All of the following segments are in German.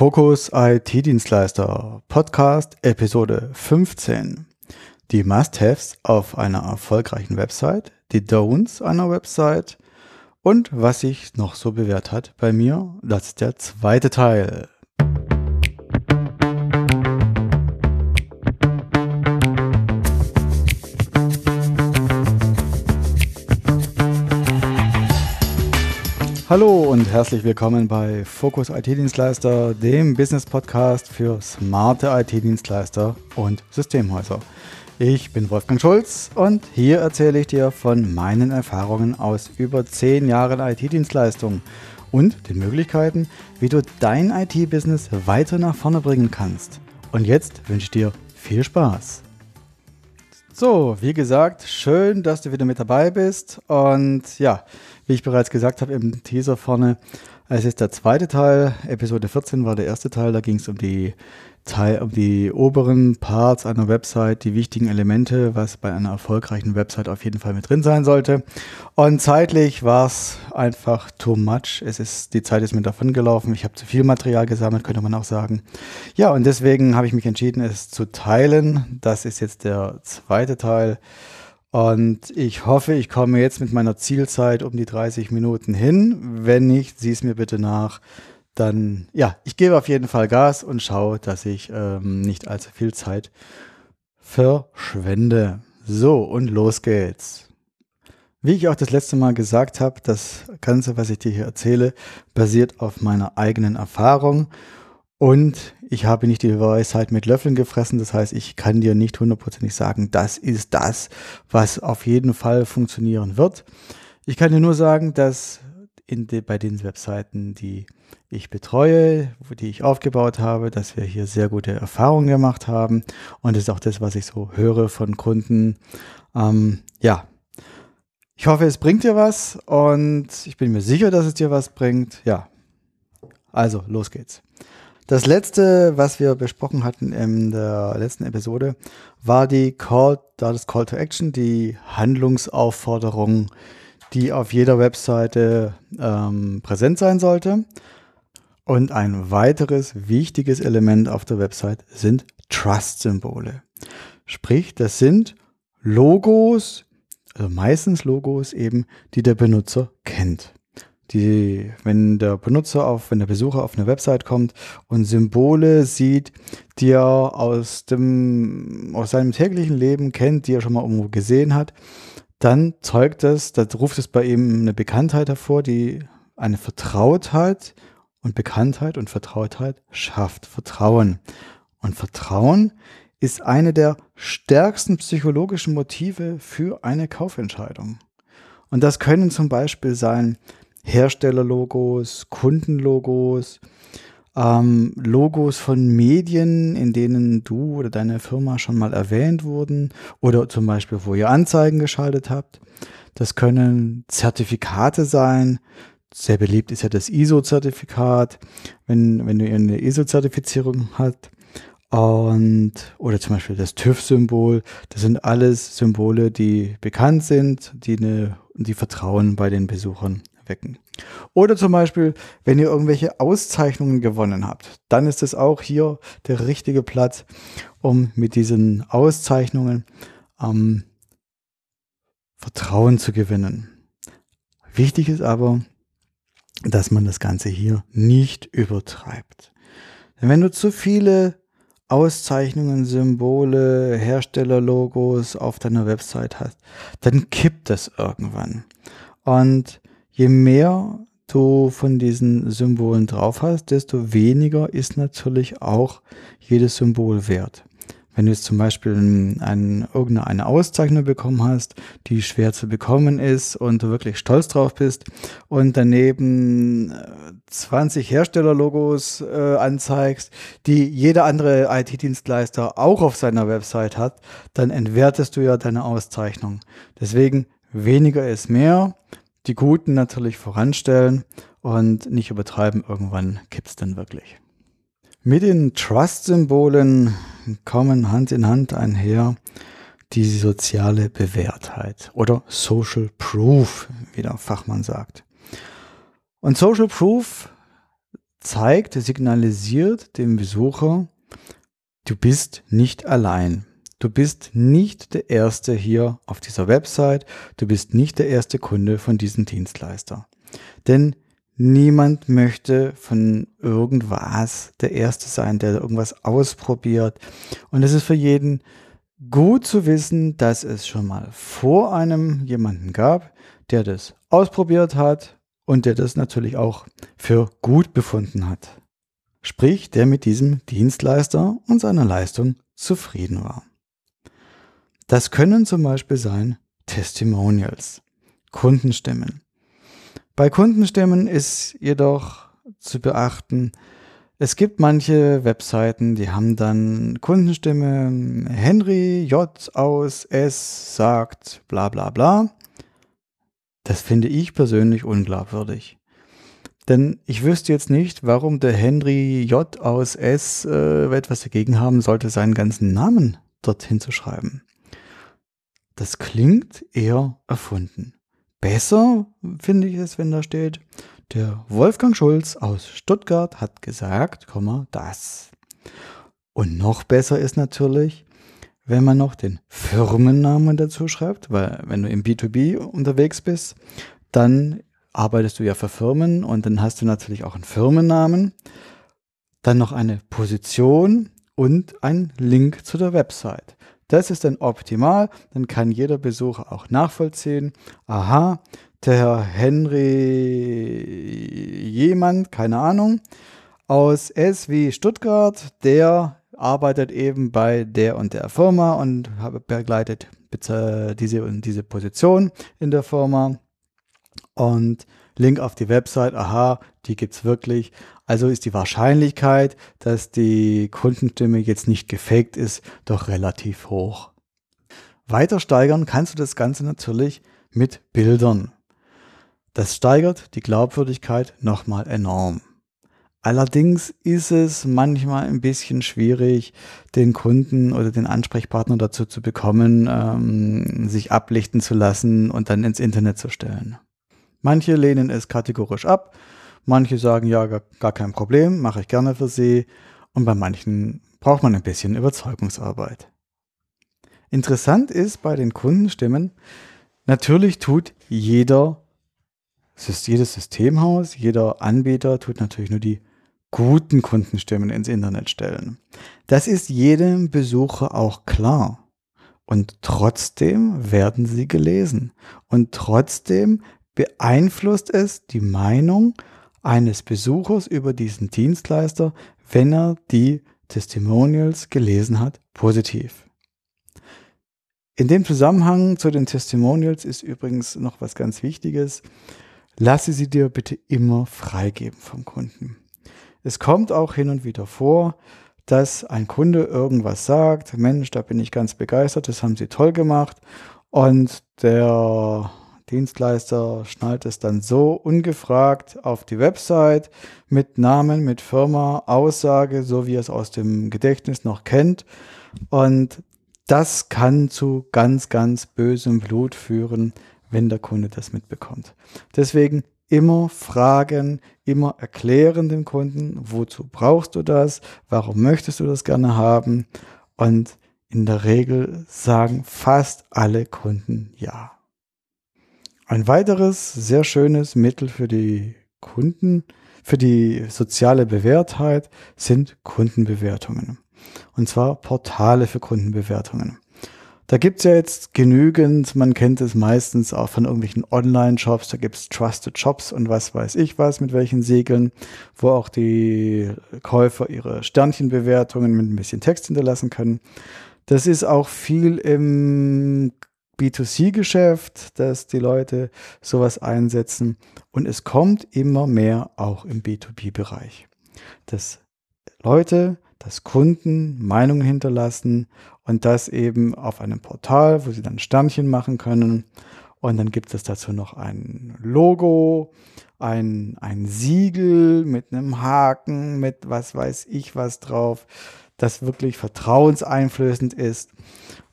Fokus IT-Dienstleister Podcast Episode 15. Die Must-Haves auf einer erfolgreichen Website, die Don'ts einer Website und was sich noch so bewährt hat bei mir. Das ist der zweite Teil. Hallo und herzlich willkommen bei Fokus IT-Dienstleister, dem Business-Podcast für smarte IT-Dienstleister und Systemhäuser. Ich bin Wolfgang Schulz und hier erzähle ich dir von meinen Erfahrungen aus über 10 Jahren IT-Dienstleistung und den Möglichkeiten, wie du dein IT-Business weiter nach vorne bringen kannst. Und jetzt wünsche ich dir viel Spaß. So, wie gesagt, schön, dass du wieder mit dabei bist. Und ja, wie ich bereits gesagt habe im Teaser vorne, es ist der zweite Teil. Episode 14 war der erste Teil. Da ging es um die um die oberen Parts einer Website, die wichtigen Elemente, was bei einer erfolgreichen Website auf jeden Fall mit drin sein sollte. Und zeitlich war es einfach too much. Es ist, die Zeit ist mir davon gelaufen. Ich habe zu viel Material gesammelt, könnte man auch sagen. Ja, und deswegen habe ich mich entschieden, es zu teilen. Das ist jetzt der zweite Teil. Und ich hoffe, ich komme jetzt mit meiner Zielzeit um die 30 Minuten hin. Wenn nicht, sieh es mir bitte nach dann ja, ich gebe auf jeden Fall Gas und schaue, dass ich ähm, nicht allzu viel Zeit verschwende. So, und los geht's. Wie ich auch das letzte Mal gesagt habe, das Ganze, was ich dir hier erzähle, basiert auf meiner eigenen Erfahrung und ich habe nicht die Weisheit mit Löffeln gefressen. Das heißt, ich kann dir nicht hundertprozentig sagen, das ist das, was auf jeden Fall funktionieren wird. Ich kann dir nur sagen, dass de, bei den Webseiten, die ich betreue, die ich aufgebaut habe, dass wir hier sehr gute Erfahrungen gemacht haben. Und das ist auch das, was ich so höre von Kunden. Ähm, ja, ich hoffe, es bringt dir was und ich bin mir sicher, dass es dir was bringt. Ja, also los geht's. Das letzte, was wir besprochen hatten in der letzten Episode, war die Call, da das Call to Action, die Handlungsaufforderung, die auf jeder Webseite ähm, präsent sein sollte. Und ein weiteres wichtiges Element auf der Website sind Trust-Symbole. Sprich, das sind Logos, also meistens Logos eben, die der Benutzer kennt. Die, wenn der Benutzer auf, wenn der Besucher auf eine Website kommt und Symbole sieht, die er aus dem, aus seinem täglichen Leben kennt, die er schon mal irgendwo gesehen hat, dann zeugt es, da ruft es bei ihm eine Bekanntheit hervor, die eine Vertrautheit und Bekanntheit und Vertrautheit schafft Vertrauen. Und Vertrauen ist eine der stärksten psychologischen Motive für eine Kaufentscheidung. Und das können zum Beispiel sein Herstellerlogos, Kundenlogos, ähm, Logos von Medien, in denen du oder deine Firma schon mal erwähnt wurden oder zum Beispiel, wo ihr Anzeigen geschaltet habt. Das können Zertifikate sein. Sehr beliebt ist ja das ISO-Zertifikat, wenn, wenn du eine ISO-Zertifizierung hast. Und, oder zum Beispiel das TÜV-Symbol. Das sind alles Symbole, die bekannt sind, die eine, die Vertrauen bei den Besuchern wecken. Oder zum Beispiel, wenn ihr irgendwelche Auszeichnungen gewonnen habt, dann ist es auch hier der richtige Platz, um mit diesen Auszeichnungen ähm, Vertrauen zu gewinnen. Wichtig ist aber, dass man das Ganze hier nicht übertreibt. Denn wenn du zu viele Auszeichnungen, Symbole, Herstellerlogos auf deiner Website hast, dann kippt das irgendwann. Und je mehr du von diesen Symbolen drauf hast, desto weniger ist natürlich auch jedes Symbol wert. Wenn du jetzt zum Beispiel ein, irgendeine Auszeichnung bekommen hast, die schwer zu bekommen ist und du wirklich stolz drauf bist und daneben 20 äh, Herstellerlogos äh, anzeigst, die jeder andere IT-Dienstleister auch auf seiner Website hat, dann entwertest du ja deine Auszeichnung. Deswegen weniger ist mehr die Guten natürlich voranstellen und nicht übertreiben. Irgendwann kippt's dann wirklich. Mit den Trust-Symbolen kommen Hand in Hand einher die soziale Bewährtheit oder Social Proof, wie der Fachmann sagt. Und Social Proof, zeigt, signalisiert dem Besucher, du bist nicht allein. Du bist nicht der Erste hier auf dieser Website. Du bist nicht der erste Kunde von diesem Dienstleister. Denn niemand möchte von irgendwas der Erste sein, der irgendwas ausprobiert. Und es ist für jeden gut zu wissen, dass es schon mal vor einem jemanden gab, der das ausprobiert hat und der das natürlich auch für gut befunden hat. Sprich, der mit diesem Dienstleister und seiner Leistung zufrieden war. Das können zum Beispiel sein Testimonials, Kundenstimmen. Bei Kundenstimmen ist jedoch zu beachten, es gibt manche Webseiten, die haben dann Kundenstimme, Henry J aus S sagt bla bla bla. Das finde ich persönlich unglaubwürdig. Denn ich wüsste jetzt nicht, warum der Henry J aus S äh, etwas dagegen haben sollte, seinen ganzen Namen dorthin zu schreiben. Das klingt eher erfunden. Besser finde ich es, wenn da steht, der Wolfgang Schulz aus Stuttgart hat gesagt, das. Und noch besser ist natürlich, wenn man noch den Firmennamen dazu schreibt, weil wenn du im B2B unterwegs bist, dann arbeitest du ja für Firmen und dann hast du natürlich auch einen Firmennamen, dann noch eine Position und ein Link zu der Website. Das ist dann optimal, dann kann jeder Besucher auch nachvollziehen, aha, der Herr Henry jemand, keine Ahnung, aus S wie Stuttgart, der arbeitet eben bei der und der Firma und begleitet diese und diese Position in der Firma. Und Link auf die Website, aha, die gibt es wirklich. Also ist die Wahrscheinlichkeit, dass die Kundenstimme jetzt nicht gefaked ist, doch relativ hoch. Weiter steigern kannst du das Ganze natürlich mit Bildern. Das steigert die Glaubwürdigkeit nochmal enorm. Allerdings ist es manchmal ein bisschen schwierig, den Kunden oder den Ansprechpartner dazu zu bekommen, ähm, sich ablichten zu lassen und dann ins Internet zu stellen. Manche lehnen es kategorisch ab, Manche sagen, ja, gar, gar kein Problem, mache ich gerne für Sie. Und bei manchen braucht man ein bisschen Überzeugungsarbeit. Interessant ist bei den Kundenstimmen, natürlich tut jeder, jedes Systemhaus, jeder Anbieter tut natürlich nur die guten Kundenstimmen ins Internet stellen. Das ist jedem Besucher auch klar. Und trotzdem werden sie gelesen. Und trotzdem beeinflusst es die Meinung eines Besuchers über diesen Dienstleister, wenn er die Testimonials gelesen hat, positiv. In dem Zusammenhang zu den Testimonials ist übrigens noch was ganz Wichtiges. Lasse sie dir bitte immer freigeben vom Kunden. Es kommt auch hin und wieder vor, dass ein Kunde irgendwas sagt, Mensch, da bin ich ganz begeistert, das haben sie toll gemacht. Und der Dienstleister schnallt es dann so ungefragt auf die Website mit Namen, mit Firma, Aussage, so wie er es aus dem Gedächtnis noch kennt. Und das kann zu ganz, ganz bösem Blut führen, wenn der Kunde das mitbekommt. Deswegen immer fragen, immer erklären dem Kunden, wozu brauchst du das, warum möchtest du das gerne haben und in der Regel sagen fast alle Kunden ja. Ein weiteres sehr schönes Mittel für die Kunden, für die soziale Bewährtheit sind Kundenbewertungen. Und zwar Portale für Kundenbewertungen. Da gibt's ja jetzt genügend, man kennt es meistens auch von irgendwelchen Online-Shops, da gibt's Trusted Shops und was weiß ich was, mit welchen Segeln, wo auch die Käufer ihre Sternchenbewertungen mit ein bisschen Text hinterlassen können. Das ist auch viel im B2C-Geschäft, dass die Leute sowas einsetzen und es kommt immer mehr auch im B2B-Bereich, dass Leute, dass Kunden Meinungen hinterlassen und das eben auf einem Portal, wo sie dann Sternchen machen können und dann gibt es dazu noch ein Logo, ein, ein Siegel mit einem Haken, mit was weiß ich was drauf, das wirklich vertrauenseinflößend ist.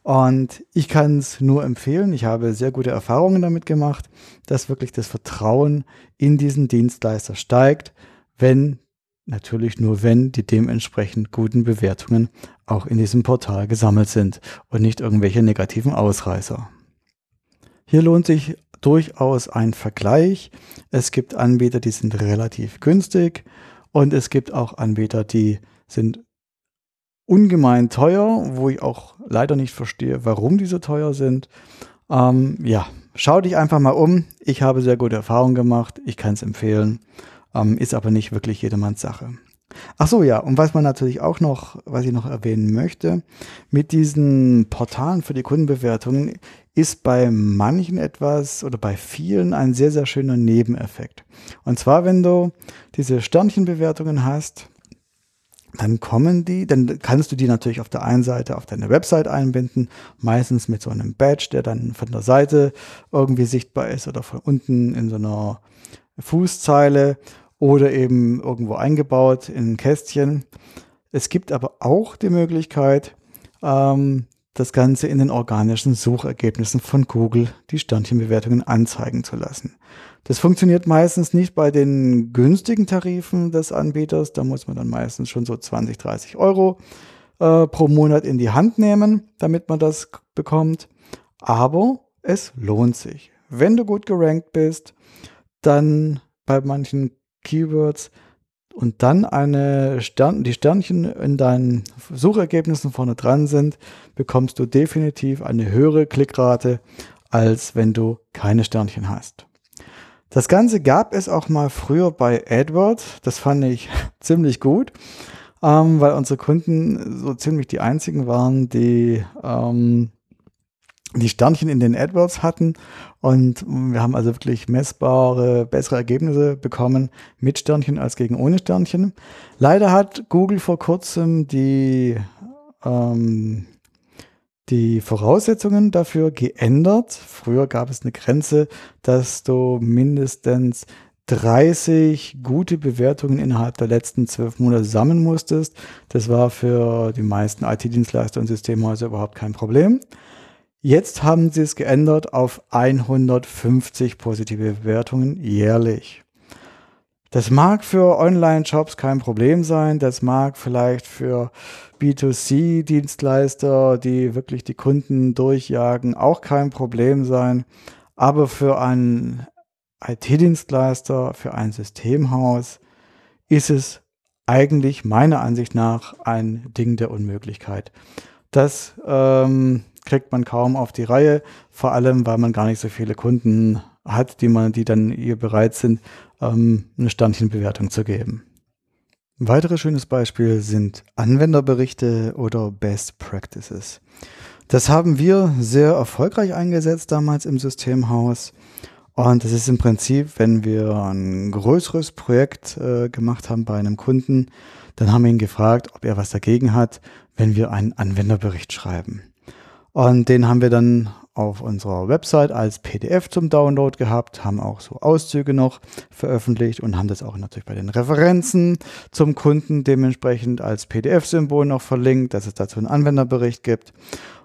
Und ich kann es nur empfehlen. Ich habe sehr gute Erfahrungen damit gemacht, dass wirklich das Vertrauen in diesen Dienstleister steigt, wenn Natürlich nur, wenn die dementsprechend guten Bewertungen auch in diesem Portal gesammelt sind und nicht irgendwelche negativen Ausreißer. Hier lohnt sich durchaus ein Vergleich. Es gibt Anbieter, die sind relativ günstig und es gibt auch Anbieter, die sind ungemein teuer, wo ich auch leider nicht verstehe, warum die so teuer sind. Ähm, ja, schau dich einfach mal um. Ich habe sehr gute Erfahrungen gemacht. Ich kann es empfehlen ähm, ist aber nicht wirklich jedermanns Sache. Ach so, ja, und was man natürlich auch noch, was ich noch erwähnen möchte, mit diesen Portalen für die Kundenbewertungen ist bei manchen etwas oder bei vielen ein sehr, sehr schöner Nebeneffekt. Und zwar, wenn du diese Sternchenbewertungen hast, dann kommen die, dann kannst du die natürlich auf der einen Seite auf deine Website einbinden, meistens mit so einem Badge, der dann von der Seite irgendwie sichtbar ist oder von unten in so einer Fußzeile oder eben irgendwo eingebaut in ein Kästchen. Es gibt aber auch die Möglichkeit, ähm, das Ganze in den organischen Suchergebnissen von Google die Sternchenbewertungen anzeigen zu lassen. Das funktioniert meistens nicht bei den günstigen Tarifen des Anbieters. Da muss man dann meistens schon so 20, 30 Euro äh, pro Monat in die Hand nehmen, damit man das bekommt. Aber es lohnt sich. Wenn du gut gerankt bist, dann bei manchen Keywords und dann eine Stern die Sternchen in deinen Suchergebnissen vorne dran sind, bekommst du definitiv eine höhere Klickrate, als wenn du keine Sternchen hast. Das Ganze gab es auch mal früher bei AdWords. Das fand ich ziemlich gut, ähm, weil unsere Kunden so ziemlich die einzigen waren, die ähm, die Sternchen in den AdWords hatten und wir haben also wirklich messbare, bessere Ergebnisse bekommen mit Sternchen als gegen ohne Sternchen. Leider hat Google vor kurzem die, ähm, die Voraussetzungen dafür geändert. Früher gab es eine Grenze, dass du mindestens 30 gute Bewertungen innerhalb der letzten zwölf Monate sammeln musstest. Das war für die meisten IT-Dienstleister und Systemhäuser überhaupt kein Problem. Jetzt haben sie es geändert auf 150 positive Bewertungen jährlich. Das mag für Online-Shops kein Problem sein. Das mag vielleicht für B2C-Dienstleister, die wirklich die Kunden durchjagen, auch kein Problem sein. Aber für einen IT-Dienstleister, für ein Systemhaus ist es eigentlich meiner Ansicht nach ein Ding der Unmöglichkeit. Das ähm, kriegt man kaum auf die Reihe, vor allem weil man gar nicht so viele Kunden hat, die man, die dann hier bereit sind, ähm, eine Standchenbewertung zu geben. Ein weiteres schönes Beispiel sind Anwenderberichte oder Best Practices. Das haben wir sehr erfolgreich eingesetzt damals im Systemhaus. Und das ist im Prinzip, wenn wir ein größeres Projekt äh, gemacht haben bei einem Kunden, dann haben wir ihn gefragt, ob er was dagegen hat, wenn wir einen Anwenderbericht schreiben. Und den haben wir dann auf unserer Website als PDF zum Download gehabt, haben auch so Auszüge noch veröffentlicht und haben das auch natürlich bei den Referenzen zum Kunden dementsprechend als PDF-Symbol noch verlinkt, dass es dazu einen Anwenderbericht gibt.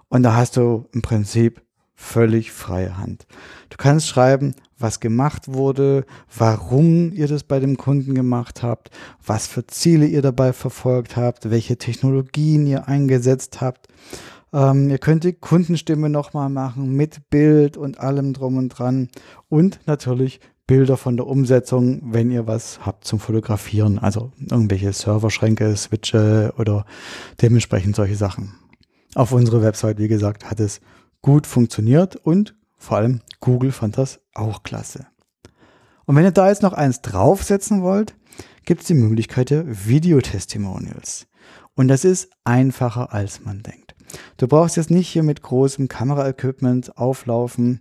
Und da hast du im Prinzip völlig freie Hand. Du kannst schreiben, was gemacht wurde, warum ihr das bei dem Kunden gemacht habt, was für Ziele ihr dabei verfolgt habt, welche Technologien ihr eingesetzt habt. Ähm, ihr könnt die Kundenstimme nochmal machen mit Bild und allem drum und dran. Und natürlich Bilder von der Umsetzung, wenn ihr was habt zum Fotografieren. Also irgendwelche Serverschränke, Switche oder dementsprechend solche Sachen. Auf unserer Website, wie gesagt, hat es gut funktioniert und vor allem Google fand das auch klasse. Und wenn ihr da jetzt noch eins draufsetzen wollt, gibt es die Möglichkeit der Videotestimonials. Und das ist einfacher, als man denkt. Du brauchst jetzt nicht hier mit großem Kameraequipment auflaufen.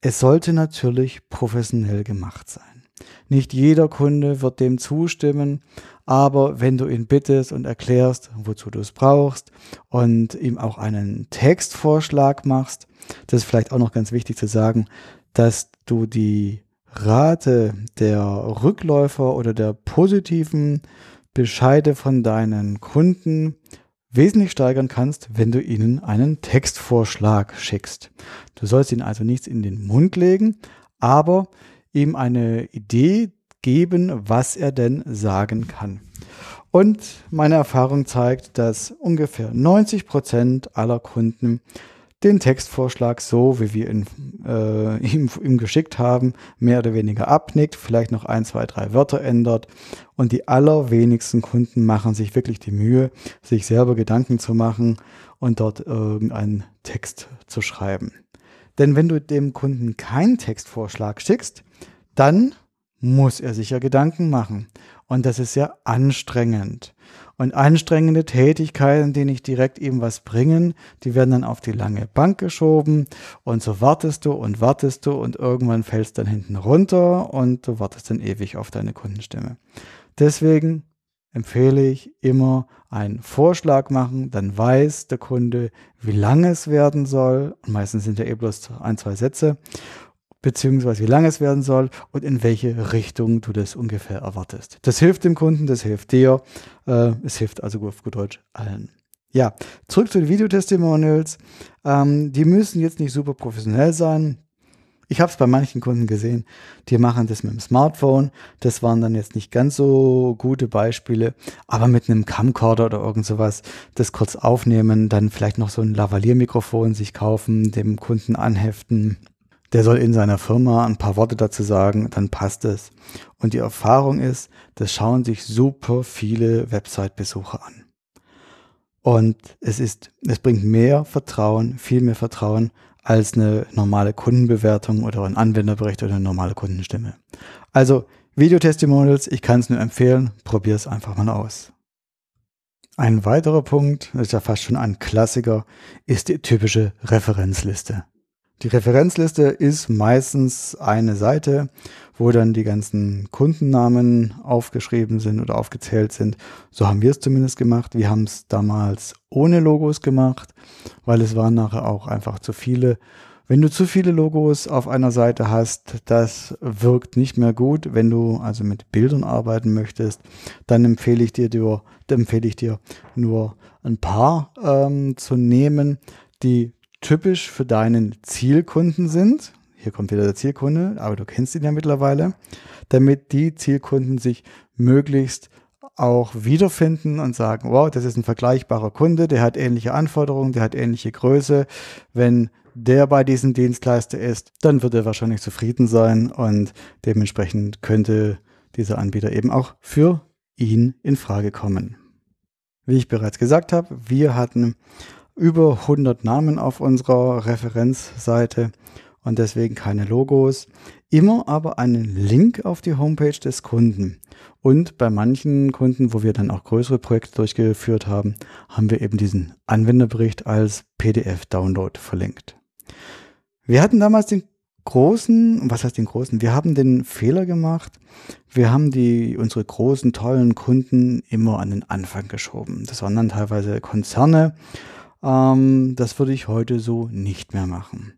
Es sollte natürlich professionell gemacht sein. Nicht jeder Kunde wird dem zustimmen, aber wenn du ihn bittest und erklärst, wozu du es brauchst und ihm auch einen Textvorschlag machst, das ist vielleicht auch noch ganz wichtig zu sagen, dass du die Rate der Rückläufer oder der positiven Bescheide von deinen Kunden wesentlich steigern kannst, wenn du ihnen einen Textvorschlag schickst. Du sollst ihnen also nichts in den Mund legen, aber ihm eine Idee geben, was er denn sagen kann. Und meine Erfahrung zeigt, dass ungefähr 90 Prozent aller Kunden den Textvorschlag so, wie wir ihn, äh, ihm, ihm geschickt haben, mehr oder weniger abnickt, vielleicht noch ein, zwei, drei Wörter ändert. Und die allerwenigsten Kunden machen sich wirklich die Mühe, sich selber Gedanken zu machen und dort irgendeinen Text zu schreiben. Denn wenn du dem Kunden keinen Textvorschlag schickst, dann muss er sich ja Gedanken machen. Und das ist ja anstrengend. Und anstrengende Tätigkeiten, die nicht direkt ihm was bringen, die werden dann auf die lange Bank geschoben und so wartest du und wartest du und irgendwann fällst dann hinten runter und du wartest dann ewig auf deine Kundenstimme. Deswegen empfehle ich immer einen Vorschlag machen, dann weiß der Kunde, wie lange es werden soll. Und meistens sind ja eh bloß ein, zwei Sätze beziehungsweise wie lange es werden soll und in welche Richtung du das ungefähr erwartest. Das hilft dem Kunden, das hilft dir, äh, es hilft also auf gut Deutsch allen. Ja, zurück zu den Videotestimonials. Ähm, die müssen jetzt nicht super professionell sein. Ich habe es bei manchen Kunden gesehen, die machen das mit dem Smartphone. Das waren dann jetzt nicht ganz so gute Beispiele, aber mit einem Camcorder oder irgend sowas, das kurz aufnehmen, dann vielleicht noch so ein Lavalier-Mikrofon sich kaufen, dem Kunden anheften der soll in seiner Firma ein paar Worte dazu sagen, dann passt es. Und die Erfahrung ist, das schauen sich super viele Website-Besucher an. Und es ist, es bringt mehr Vertrauen, viel mehr Vertrauen als eine normale Kundenbewertung oder ein Anwenderbericht oder eine normale Kundenstimme. Also Videotestimonials, ich kann es nur empfehlen, probier es einfach mal aus. Ein weiterer Punkt, das ist ja fast schon ein Klassiker, ist die typische Referenzliste. Die Referenzliste ist meistens eine Seite, wo dann die ganzen Kundennamen aufgeschrieben sind oder aufgezählt sind. So haben wir es zumindest gemacht. Wir haben es damals ohne Logos gemacht, weil es waren nachher auch einfach zu viele. Wenn du zu viele Logos auf einer Seite hast, das wirkt nicht mehr gut. Wenn du also mit Bildern arbeiten möchtest, dann empfehle ich dir, dir empfehle ich dir nur ein paar ähm, zu nehmen, die typisch für deinen Zielkunden sind. Hier kommt wieder der Zielkunde, aber du kennst ihn ja mittlerweile, damit die Zielkunden sich möglichst auch wiederfinden und sagen, wow, das ist ein vergleichbarer Kunde, der hat ähnliche Anforderungen, der hat ähnliche Größe. Wenn der bei diesem Dienstleister ist, dann wird er wahrscheinlich zufrieden sein und dementsprechend könnte dieser Anbieter eben auch für ihn in Frage kommen. Wie ich bereits gesagt habe, wir hatten über 100 Namen auf unserer Referenzseite und deswegen keine Logos. Immer aber einen Link auf die Homepage des Kunden. Und bei manchen Kunden, wo wir dann auch größere Projekte durchgeführt haben, haben wir eben diesen Anwenderbericht als PDF-Download verlinkt. Wir hatten damals den großen, was heißt den großen? Wir haben den Fehler gemacht. Wir haben die, unsere großen, tollen Kunden immer an den Anfang geschoben. Das waren dann teilweise Konzerne ähm, das würde ich heute so nicht mehr machen,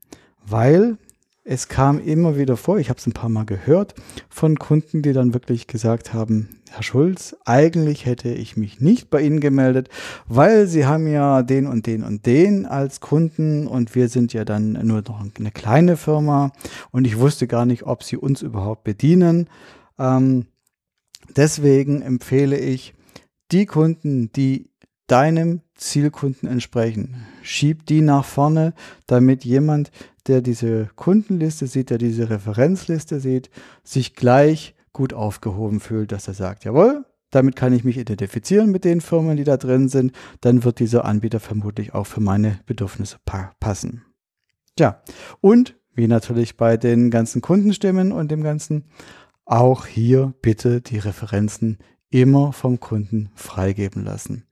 weil es kam immer wieder vor, ich habe es ein paar Mal gehört, von Kunden, die dann wirklich gesagt haben, Herr Schulz, eigentlich hätte ich mich nicht bei Ihnen gemeldet, weil Sie haben ja den und den und den als Kunden und wir sind ja dann nur noch eine kleine Firma und ich wusste gar nicht, ob Sie uns überhaupt bedienen. Ähm, deswegen empfehle ich, die Kunden, die deinem Zielkunden entsprechen. Schieb die nach vorne, damit jemand, der diese Kundenliste sieht, der diese Referenzliste sieht, sich gleich gut aufgehoben fühlt, dass er sagt, jawohl, damit kann ich mich identifizieren mit den Firmen, die da drin sind, dann wird dieser Anbieter vermutlich auch für meine Bedürfnisse pa passen. Ja, und wie natürlich bei den ganzen Kundenstimmen und dem Ganzen, auch hier bitte die Referenzen immer vom Kunden freigeben lassen.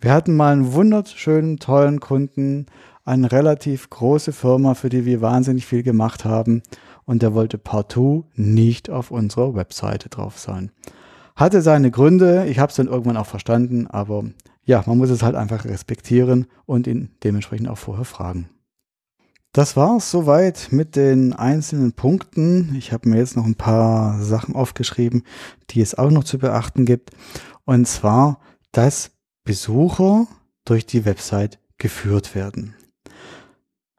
Wir hatten mal einen wunderschönen, tollen Kunden, eine relativ große Firma, für die wir wahnsinnig viel gemacht haben. Und der wollte partout nicht auf unserer Webseite drauf sein. Hatte seine Gründe, ich habe es dann irgendwann auch verstanden, aber ja, man muss es halt einfach respektieren und ihn dementsprechend auch vorher fragen. Das war es soweit mit den einzelnen Punkten. Ich habe mir jetzt noch ein paar Sachen aufgeschrieben, die es auch noch zu beachten gibt. Und zwar, dass Besucher durch die Website geführt werden.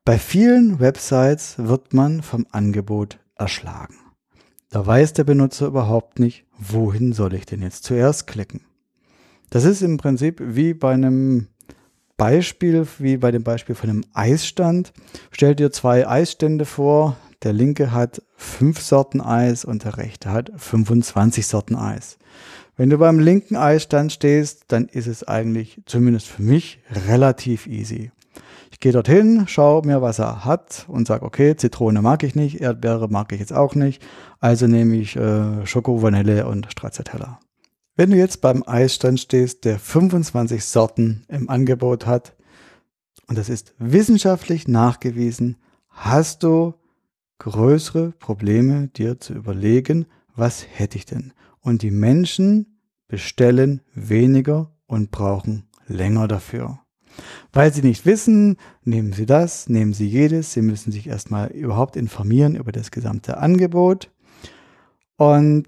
Bei vielen Websites wird man vom Angebot erschlagen. Da weiß der Benutzer überhaupt nicht, wohin soll ich denn jetzt zuerst klicken. Das ist im Prinzip wie bei einem Beispiel, wie bei dem Beispiel von einem Eisstand. Stell dir zwei Eisstände vor. Der linke hat fünf Sorten Eis und der rechte hat 25 Sorten Eis. Wenn du beim linken Eisstand stehst, dann ist es eigentlich, zumindest für mich, relativ easy. Ich gehe dorthin, schaue mir, was er hat und sage, okay, Zitrone mag ich nicht, Erdbeere mag ich jetzt auch nicht, also nehme ich äh, Schoko, Vanille und Stracciatella. Wenn du jetzt beim Eisstand stehst, der 25 Sorten im Angebot hat, und das ist wissenschaftlich nachgewiesen, hast du größere Probleme, dir zu überlegen, was hätte ich denn? Und die Menschen bestellen weniger und brauchen länger dafür. Weil sie nicht wissen, nehmen sie das, nehmen sie jedes. Sie müssen sich erstmal überhaupt informieren über das gesamte Angebot. Und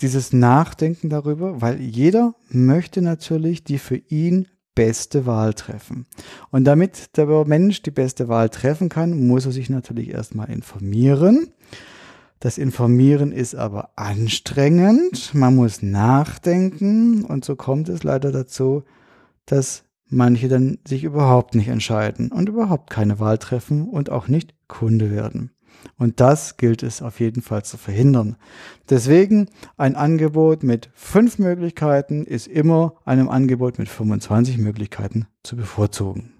dieses Nachdenken darüber, weil jeder möchte natürlich die für ihn beste Wahl treffen. Und damit der Mensch die beste Wahl treffen kann, muss er sich natürlich erstmal informieren. Das Informieren ist aber anstrengend. Man muss nachdenken und so kommt es leider dazu, dass manche dann sich überhaupt nicht entscheiden und überhaupt keine Wahl treffen und auch nicht Kunde werden. Und das gilt es auf jeden Fall zu verhindern. Deswegen ein Angebot mit fünf Möglichkeiten ist immer einem Angebot mit 25 Möglichkeiten zu bevorzugen.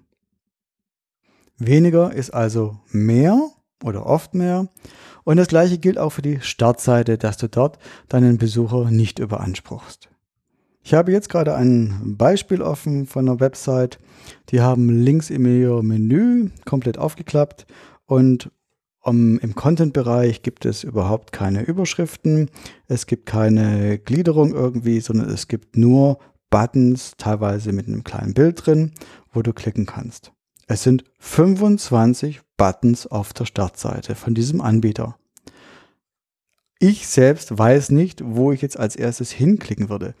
Weniger ist also mehr oder oft mehr. Und das gleiche gilt auch für die Startseite, dass du dort deinen Besucher nicht überanspruchst. Ich habe jetzt gerade ein Beispiel offen von einer Website. Die haben links im Menü komplett aufgeklappt und um, Im Content-Bereich gibt es überhaupt keine Überschriften, es gibt keine Gliederung irgendwie, sondern es gibt nur Buttons, teilweise mit einem kleinen Bild drin, wo du klicken kannst. Es sind 25 Buttons auf der Startseite von diesem Anbieter. Ich selbst weiß nicht, wo ich jetzt als erstes hinklicken würde.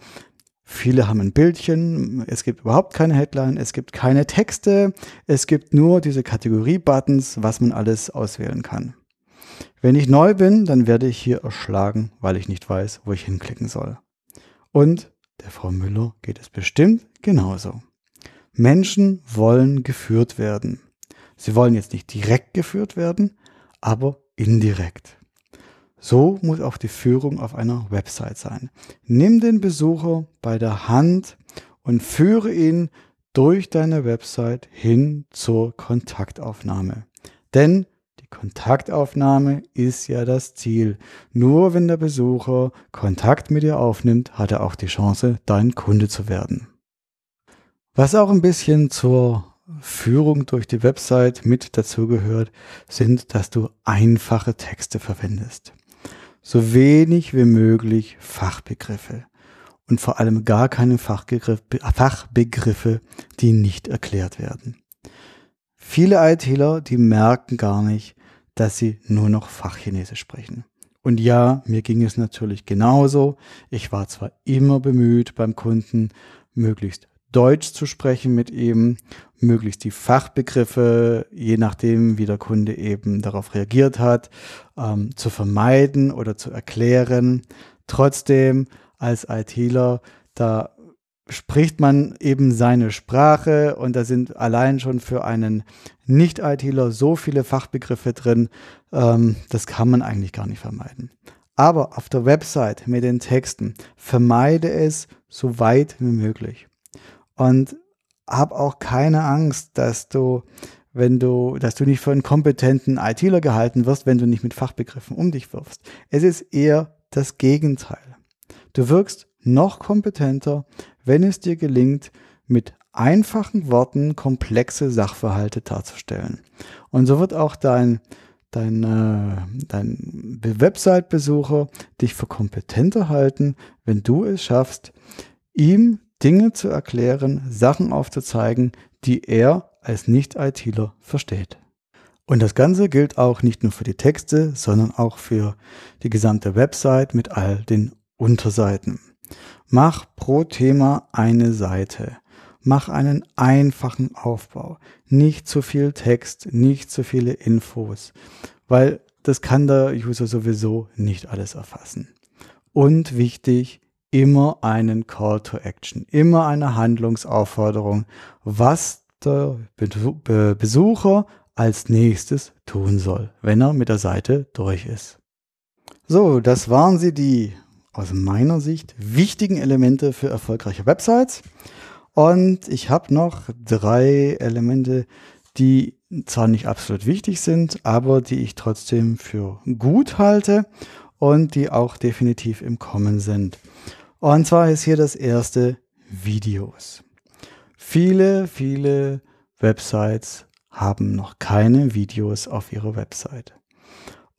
Viele haben ein Bildchen, es gibt überhaupt keine Headline, es gibt keine Texte, es gibt nur diese Kategorie-Buttons, was man alles auswählen kann. Wenn ich neu bin, dann werde ich hier erschlagen, weil ich nicht weiß, wo ich hinklicken soll. Und der Frau Müller geht es bestimmt genauso. Menschen wollen geführt werden. Sie wollen jetzt nicht direkt geführt werden, aber indirekt. So muss auch die Führung auf einer Website sein. Nimm den Besucher bei der Hand und führe ihn durch deine Website hin zur Kontaktaufnahme. Denn die Kontaktaufnahme ist ja das Ziel. Nur wenn der Besucher Kontakt mit dir aufnimmt, hat er auch die Chance, dein Kunde zu werden. Was auch ein bisschen zur Führung durch die Website mit dazugehört, sind, dass du einfache Texte verwendest so wenig wie möglich Fachbegriffe und vor allem gar keine Fachbegriffe, die nicht erklärt werden. Viele ITler, die merken gar nicht, dass sie nur noch Fachchinesisch sprechen. Und ja, mir ging es natürlich genauso. Ich war zwar immer bemüht, beim Kunden möglichst Deutsch zu sprechen mit ihm, möglichst die Fachbegriffe, je nachdem, wie der Kunde eben darauf reagiert hat, ähm, zu vermeiden oder zu erklären. Trotzdem als ITler, da spricht man eben seine Sprache und da sind allein schon für einen Nicht-ITler so viele Fachbegriffe drin, ähm, das kann man eigentlich gar nicht vermeiden. Aber auf der Website mit den Texten vermeide es so weit wie möglich. Und hab auch keine Angst, dass du, wenn du, dass du nicht für einen kompetenten ITler gehalten wirst, wenn du nicht mit Fachbegriffen um dich wirfst. Es ist eher das Gegenteil. Du wirkst noch kompetenter, wenn es dir gelingt, mit einfachen Worten komplexe Sachverhalte darzustellen. Und so wird auch dein, dein, äh, dein Website-Besucher dich für kompetenter halten, wenn du es schaffst, ihm Dinge zu erklären, Sachen aufzuzeigen, die er als Nicht-ITler versteht. Und das Ganze gilt auch nicht nur für die Texte, sondern auch für die gesamte Website mit all den Unterseiten. Mach pro Thema eine Seite. Mach einen einfachen Aufbau. Nicht zu viel Text, nicht zu viele Infos. Weil das kann der User sowieso nicht alles erfassen. Und wichtig, immer einen Call to Action, immer eine Handlungsaufforderung, was der Besucher als nächstes tun soll, wenn er mit der Seite durch ist. So, das waren sie die aus meiner Sicht wichtigen Elemente für erfolgreiche Websites. Und ich habe noch drei Elemente, die zwar nicht absolut wichtig sind, aber die ich trotzdem für gut halte und die auch definitiv im Kommen sind. Und zwar ist hier das erste Videos. Viele, viele Websites haben noch keine Videos auf ihrer Website.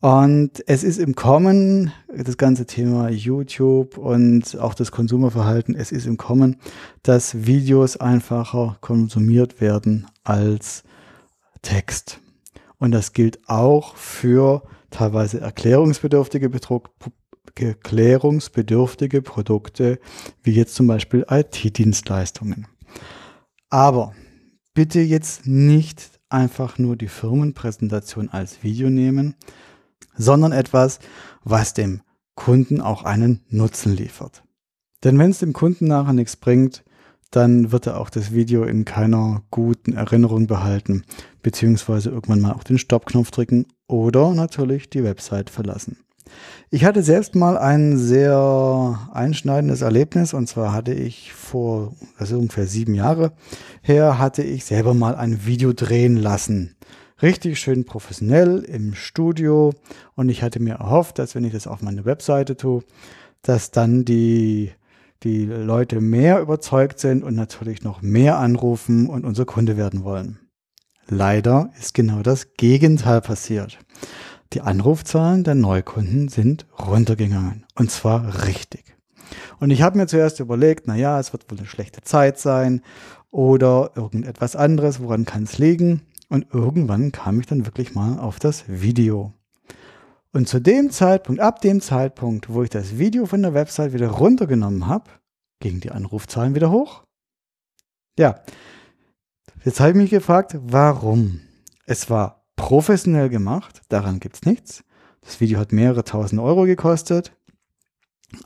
Und es ist im Kommen, das ganze Thema YouTube und auch das Konsumerverhalten, es ist im Kommen, dass Videos einfacher konsumiert werden als Text. Und das gilt auch für teilweise erklärungsbedürftige, Betrug, erklärungsbedürftige Produkte, wie jetzt zum Beispiel IT-Dienstleistungen. Aber bitte jetzt nicht einfach nur die Firmenpräsentation als Video nehmen, sondern etwas, was dem Kunden auch einen Nutzen liefert. Denn wenn es dem Kunden nachher nichts bringt, dann wird er auch das Video in keiner guten Erinnerung behalten, beziehungsweise irgendwann mal auch den Stoppknopf drücken oder natürlich die Website verlassen. Ich hatte selbst mal ein sehr einschneidendes Erlebnis und zwar hatte ich vor, also ungefähr sieben Jahre her, hatte ich selber mal ein Video drehen lassen richtig schön professionell im Studio und ich hatte mir erhofft, dass wenn ich das auf meine Webseite tue, dass dann die, die Leute mehr überzeugt sind und natürlich noch mehr anrufen und unser Kunde werden wollen. Leider ist genau das Gegenteil passiert. Die Anrufzahlen der Neukunden sind runtergegangen und zwar richtig. Und ich habe mir zuerst überlegt, na ja, es wird wohl eine schlechte Zeit sein oder irgendetwas anderes, woran kann es liegen? Und irgendwann kam ich dann wirklich mal auf das Video. Und zu dem Zeitpunkt, ab dem Zeitpunkt, wo ich das Video von der Website wieder runtergenommen habe, gingen die Anrufzahlen wieder hoch. Ja, jetzt habe ich mich gefragt, warum? Es war professionell gemacht, daran gibt es nichts. Das Video hat mehrere tausend Euro gekostet,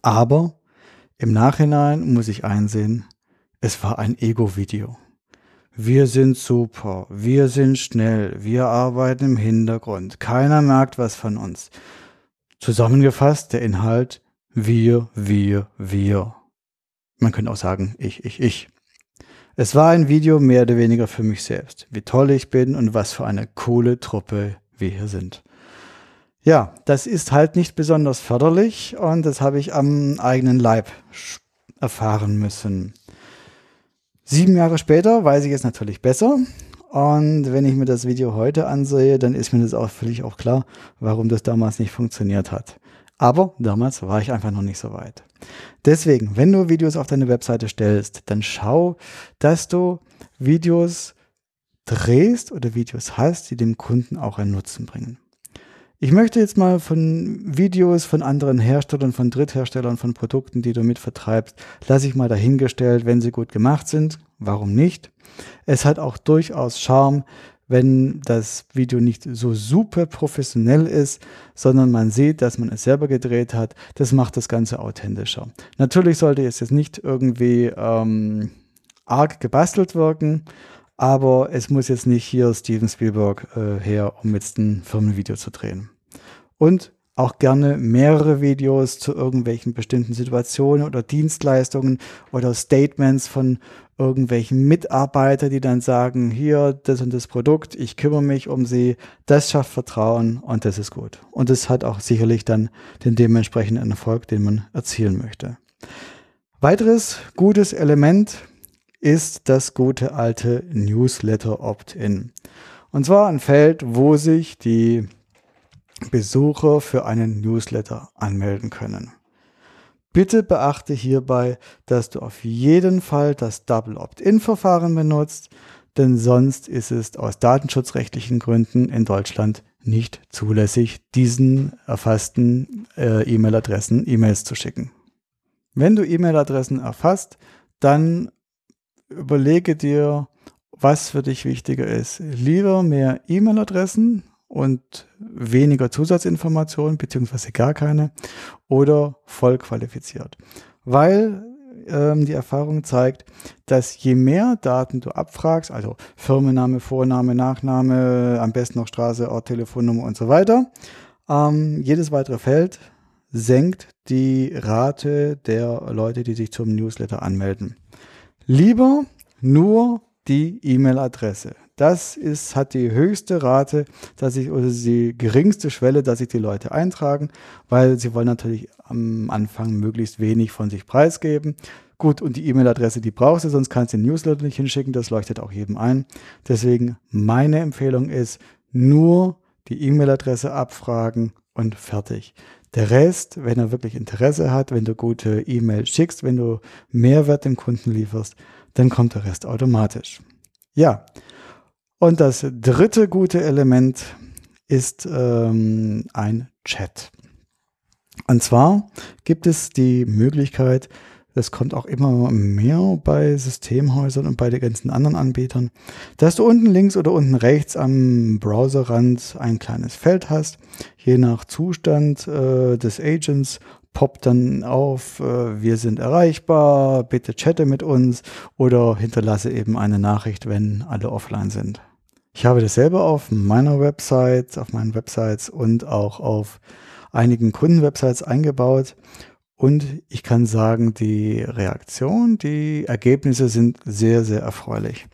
aber im Nachhinein muss ich einsehen, es war ein Ego-Video. Wir sind super, wir sind schnell, wir arbeiten im Hintergrund, keiner merkt was von uns. Zusammengefasst der Inhalt wir, wir, wir. Man könnte auch sagen ich, ich, ich. Es war ein Video mehr oder weniger für mich selbst, wie toll ich bin und was für eine coole Truppe wir hier sind. Ja, das ist halt nicht besonders förderlich und das habe ich am eigenen Leib erfahren müssen. Sieben Jahre später weiß ich es natürlich besser. Und wenn ich mir das Video heute ansehe, dann ist mir das auch völlig auch klar, warum das damals nicht funktioniert hat. Aber damals war ich einfach noch nicht so weit. Deswegen, wenn du Videos auf deine Webseite stellst, dann schau, dass du Videos drehst oder Videos hast, die dem Kunden auch einen Nutzen bringen. Ich möchte jetzt mal von Videos von anderen Herstellern, von Drittherstellern, von Produkten, die du mitvertreibst, lasse ich mal dahingestellt, wenn sie gut gemacht sind. Warum nicht? Es hat auch durchaus Charme, wenn das Video nicht so super professionell ist, sondern man sieht, dass man es selber gedreht hat. Das macht das Ganze authentischer. Natürlich sollte es jetzt nicht irgendwie ähm, arg gebastelt wirken, aber es muss jetzt nicht hier Steven Spielberg äh, her, um jetzt ein Firmenvideo zu drehen und auch gerne mehrere Videos zu irgendwelchen bestimmten Situationen oder Dienstleistungen oder Statements von irgendwelchen Mitarbeitern, die dann sagen, hier, das und das Produkt, ich kümmere mich um sie, das schafft Vertrauen und das ist gut. Und das hat auch sicherlich dann den dementsprechenden Erfolg, den man erzielen möchte. Weiteres gutes Element ist das gute alte Newsletter Opt-in. Und zwar ein Feld, wo sich die Besucher für einen Newsletter anmelden können. Bitte beachte hierbei, dass du auf jeden Fall das Double Opt-in-Verfahren benutzt, denn sonst ist es aus datenschutzrechtlichen Gründen in Deutschland nicht zulässig, diesen erfassten äh, E-Mail-Adressen E-Mails zu schicken. Wenn du E-Mail-Adressen erfasst, dann überlege dir, was für dich wichtiger ist. Lieber mehr E-Mail-Adressen und weniger Zusatzinformationen, beziehungsweise gar keine, oder voll qualifiziert. Weil ähm, die Erfahrung zeigt, dass je mehr Daten du abfragst, also Firmenname, Vorname, Nachname, am besten noch Straße, Ort, Telefonnummer und so weiter, ähm, jedes weitere Feld senkt die Rate der Leute, die sich zum Newsletter anmelden. Lieber nur die E-Mail-Adresse. Das ist, hat die höchste Rate, dass sich, oder die geringste Schwelle, dass sich die Leute eintragen, weil sie wollen natürlich am Anfang möglichst wenig von sich preisgeben. Gut, und die E-Mail-Adresse, die brauchst du, sonst kannst du den Newsletter nicht hinschicken, das leuchtet auch jedem ein. Deswegen meine Empfehlung ist, nur die E-Mail-Adresse abfragen und fertig. Der Rest, wenn er wirklich Interesse hat, wenn du gute E-Mails schickst, wenn du Mehrwert dem Kunden lieferst, dann kommt der Rest automatisch. Ja, und das dritte gute Element ist ähm, ein Chat. Und zwar gibt es die Möglichkeit, das kommt auch immer mehr bei Systemhäusern und bei den ganzen anderen Anbietern, dass du unten links oder unten rechts am Browserrand ein kleines Feld hast. Je nach Zustand äh, des Agents poppt dann auf, äh, wir sind erreichbar, bitte chatte mit uns oder hinterlasse eben eine Nachricht, wenn alle offline sind. Ich habe das selber auf meiner Website, auf meinen Websites und auch auf einigen Kundenwebsites eingebaut und ich kann sagen, die Reaktion, die Ergebnisse sind sehr, sehr erfreulich.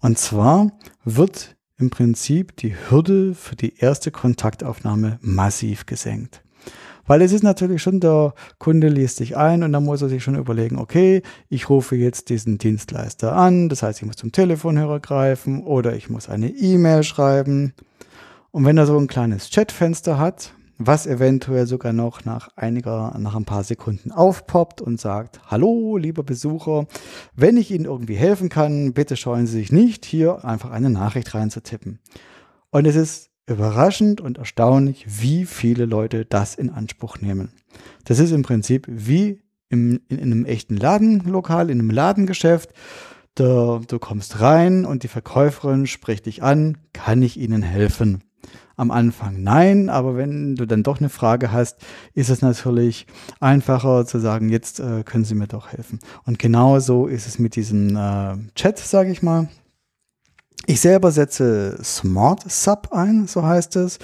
Und zwar wird im Prinzip die Hürde für die erste Kontaktaufnahme massiv gesenkt. Weil es ist natürlich schon, der Kunde liest sich ein und dann muss er sich schon überlegen, okay, ich rufe jetzt diesen Dienstleister an, das heißt, ich muss zum Telefonhörer greifen oder ich muss eine E-Mail schreiben. Und wenn er so ein kleines Chatfenster hat, was eventuell sogar noch nach einiger, nach ein paar Sekunden aufpoppt und sagt, hallo, lieber Besucher, wenn ich Ihnen irgendwie helfen kann, bitte scheuen Sie sich nicht, hier einfach eine Nachricht reinzutippen. Und es ist überraschend und erstaunlich, wie viele Leute das in Anspruch nehmen. Das ist im Prinzip wie im, in, in einem echten Ladenlokal, in einem Ladengeschäft. Da, du kommst rein und die Verkäuferin spricht dich an, kann ich Ihnen helfen? am Anfang nein, aber wenn du dann doch eine Frage hast, ist es natürlich einfacher zu sagen, jetzt äh, können Sie mir doch helfen. Und genau so ist es mit diesem äh, Chat, sage ich mal. Ich selber setze Smart Sub ein, so heißt es.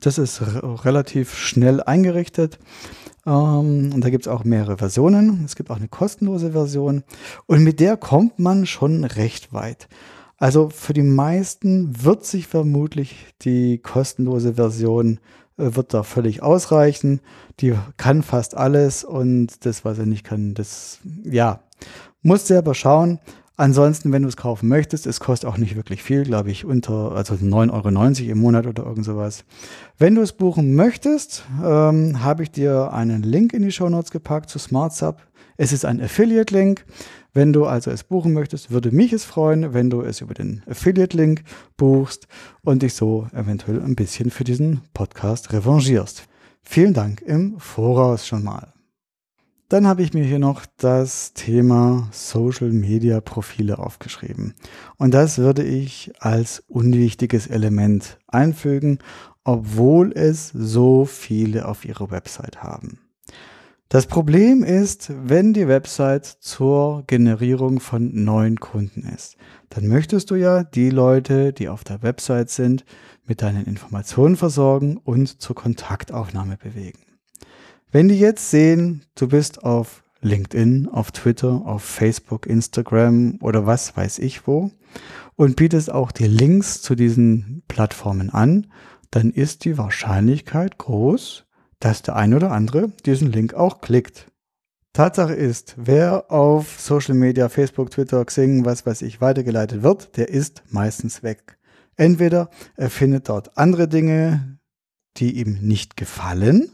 Das ist relativ schnell eingerichtet. Ähm, und da gibt es auch mehrere Versionen. Es gibt auch eine kostenlose Version. Und mit der kommt man schon recht weit. Also für die meisten wird sich vermutlich die kostenlose Version äh, wird da völlig ausreichen. Die kann fast alles und das, was er nicht kann, das, ja, muss selber schauen. Ansonsten, wenn du es kaufen möchtest, es kostet auch nicht wirklich viel, glaube ich, unter, also 9,90 Euro im Monat oder irgend sowas. Wenn du es buchen möchtest, ähm, habe ich dir einen Link in die Show Notes gepackt zu SmartSub. Es ist ein Affiliate-Link. Wenn du also es buchen möchtest, würde mich es freuen, wenn du es über den Affiliate-Link buchst und dich so eventuell ein bisschen für diesen Podcast revanchierst. Vielen Dank im Voraus schon mal. Dann habe ich mir hier noch das Thema Social Media Profile aufgeschrieben. Und das würde ich als unwichtiges Element einfügen, obwohl es so viele auf ihrer Website haben. Das Problem ist, wenn die Website zur Generierung von neuen Kunden ist, dann möchtest du ja die Leute, die auf der Website sind, mit deinen Informationen versorgen und zur Kontaktaufnahme bewegen. Wenn die jetzt sehen, du bist auf LinkedIn, auf Twitter, auf Facebook, Instagram oder was weiß ich wo und bietest auch die Links zu diesen Plattformen an, dann ist die Wahrscheinlichkeit groß, dass der ein oder andere diesen Link auch klickt. Tatsache ist, wer auf Social Media, Facebook, Twitter, Xing, was weiß ich, weitergeleitet wird, der ist meistens weg. Entweder er findet dort andere Dinge, die ihm nicht gefallen.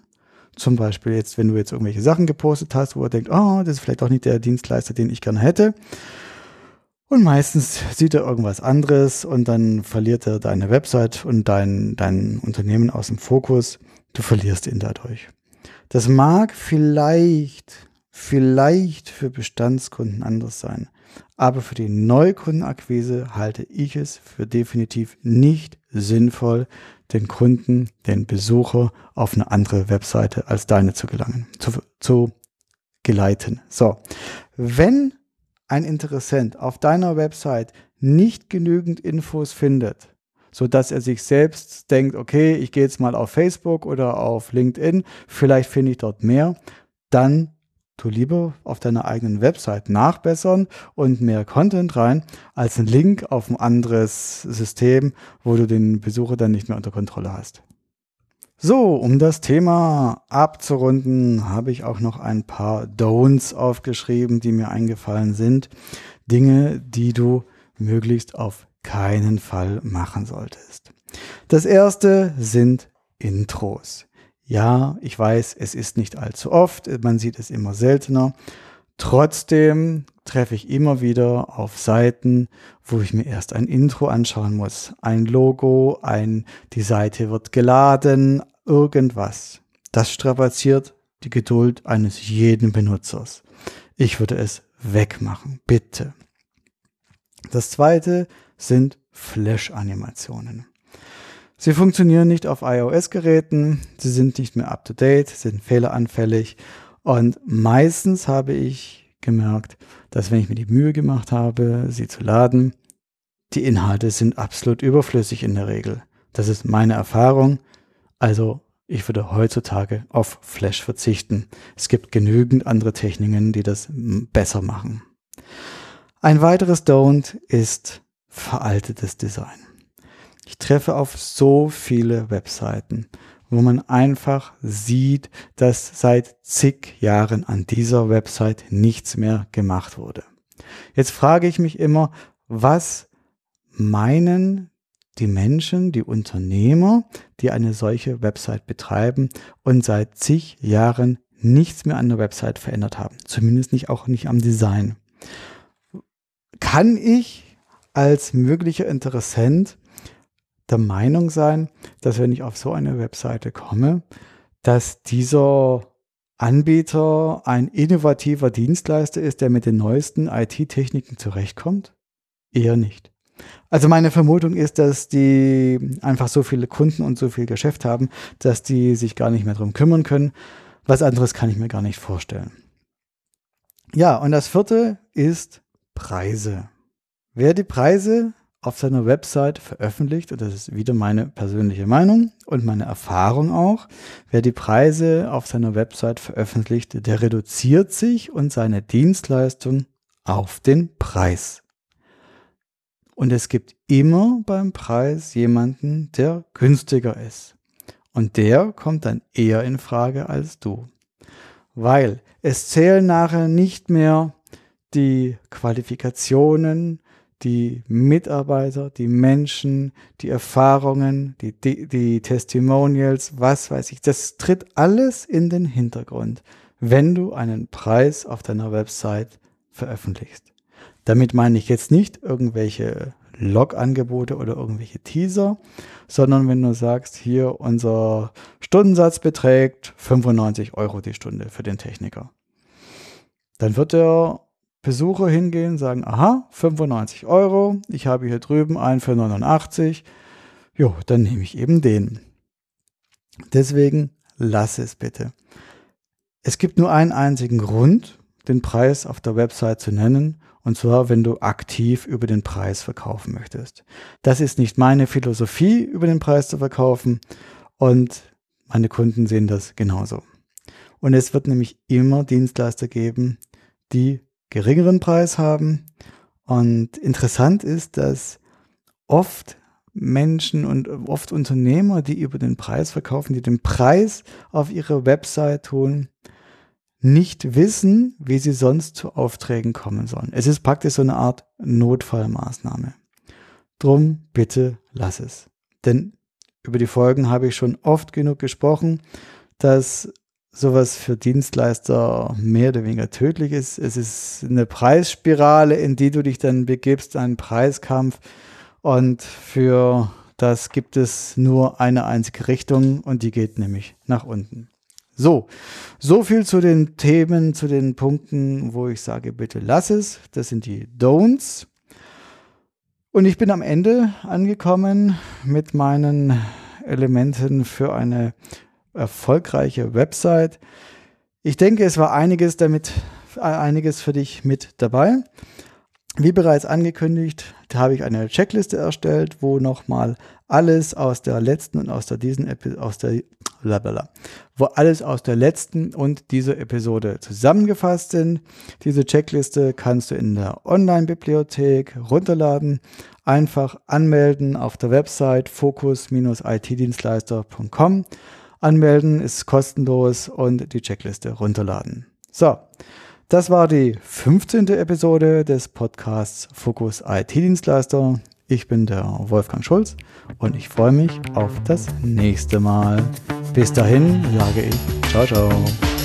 Zum Beispiel jetzt, wenn du jetzt irgendwelche Sachen gepostet hast, wo er denkt, oh, das ist vielleicht auch nicht der Dienstleister, den ich gerne hätte. Und meistens sieht er irgendwas anderes und dann verliert er deine Website und dein, dein Unternehmen aus dem Fokus. Du verlierst ihn dadurch. Das mag vielleicht, vielleicht für Bestandskunden anders sein. Aber für die Neukundenakquise halte ich es für definitiv nicht sinnvoll, den Kunden, den Besucher auf eine andere Webseite als deine zu gelangen, zu, zu geleiten. So, wenn ein Interessent auf deiner Website nicht genügend Infos findet, so dass er sich selbst denkt, okay, ich gehe jetzt mal auf Facebook oder auf LinkedIn, vielleicht finde ich dort mehr, dann lieber auf deiner eigenen Website nachbessern und mehr Content rein, als einen Link auf ein anderes System, wo du den Besucher dann nicht mehr unter Kontrolle hast. So, um das Thema abzurunden, habe ich auch noch ein paar Don'ts aufgeschrieben, die mir eingefallen sind. Dinge, die du möglichst auf keinen Fall machen solltest. Das erste sind Intros. Ja, ich weiß, es ist nicht allzu oft, man sieht es immer seltener. Trotzdem treffe ich immer wieder auf Seiten, wo ich mir erst ein Intro anschauen muss. Ein Logo, ein, die Seite wird geladen, irgendwas. Das strapaziert die Geduld eines jeden Benutzers. Ich würde es wegmachen, bitte. Das zweite sind Flash-Animationen. Sie funktionieren nicht auf iOS-Geräten, sie sind nicht mehr up-to-date, sind fehleranfällig und meistens habe ich gemerkt, dass wenn ich mir die Mühe gemacht habe, sie zu laden, die Inhalte sind absolut überflüssig in der Regel. Das ist meine Erfahrung. Also ich würde heutzutage auf Flash verzichten. Es gibt genügend andere Techniken, die das besser machen. Ein weiteres Don't ist veraltetes Design. Ich treffe auf so viele Webseiten, wo man einfach sieht, dass seit zig Jahren an dieser Website nichts mehr gemacht wurde. Jetzt frage ich mich immer, was meinen die Menschen, die Unternehmer, die eine solche Website betreiben und seit zig Jahren nichts mehr an der Website verändert haben. Zumindest nicht auch nicht am Design. Kann ich als möglicher Interessent der Meinung sein, dass wenn ich auf so eine Webseite komme, dass dieser Anbieter ein innovativer Dienstleister ist, der mit den neuesten IT-Techniken zurechtkommt? Eher nicht. Also meine Vermutung ist, dass die einfach so viele Kunden und so viel Geschäft haben, dass die sich gar nicht mehr drum kümmern können. Was anderes kann ich mir gar nicht vorstellen. Ja, und das vierte ist Preise. Wer die Preise auf seiner Website veröffentlicht, und das ist wieder meine persönliche Meinung und meine Erfahrung auch, wer die Preise auf seiner Website veröffentlicht, der reduziert sich und seine Dienstleistung auf den Preis. Und es gibt immer beim Preis jemanden, der günstiger ist. Und der kommt dann eher in Frage als du. Weil es zählen nachher nicht mehr die Qualifikationen, die Mitarbeiter, die Menschen, die Erfahrungen, die, die, die Testimonials, was weiß ich, das tritt alles in den Hintergrund, wenn du einen Preis auf deiner Website veröffentlichst. Damit meine ich jetzt nicht irgendwelche Log-Angebote oder irgendwelche Teaser, sondern wenn du sagst, hier unser Stundensatz beträgt 95 Euro die Stunde für den Techniker, dann wird er Besucher hingehen, sagen, aha, 95 Euro, ich habe hier drüben einen für 89, jo, dann nehme ich eben den. Deswegen lass es bitte. Es gibt nur einen einzigen Grund, den Preis auf der Website zu nennen, und zwar, wenn du aktiv über den Preis verkaufen möchtest. Das ist nicht meine Philosophie, über den Preis zu verkaufen, und meine Kunden sehen das genauso. Und es wird nämlich immer Dienstleister geben, die geringeren Preis haben. Und interessant ist, dass oft Menschen und oft Unternehmer, die über den Preis verkaufen, die den Preis auf ihre Website tun, nicht wissen, wie sie sonst zu Aufträgen kommen sollen. Es ist praktisch so eine Art Notfallmaßnahme. Drum bitte lass es. Denn über die Folgen habe ich schon oft genug gesprochen, dass sowas für Dienstleister mehr oder weniger tödlich ist. Es ist eine Preisspirale, in die du dich dann begibst, einen Preiskampf. Und für das gibt es nur eine einzige Richtung und die geht nämlich nach unten. So, so viel zu den Themen, zu den Punkten, wo ich sage, bitte lass es. Das sind die Don'ts. Und ich bin am Ende angekommen mit meinen Elementen für eine erfolgreiche Website. Ich denke, es war einiges damit, einiges für dich mit dabei. Wie bereits angekündigt, habe ich eine Checkliste erstellt, wo nochmal alles aus der letzten und aus der diesen der blablabla, wo alles aus der letzten und dieser Episode zusammengefasst sind. Diese Checkliste kannst du in der Online-Bibliothek runterladen, einfach anmelden auf der Website focus-itdienstleister.com. Anmelden ist kostenlos und die Checkliste runterladen. So, das war die 15. Episode des Podcasts Fokus IT-Dienstleister. Ich bin der Wolfgang Schulz und ich freue mich auf das nächste Mal. Bis dahin sage ich ciao, ciao.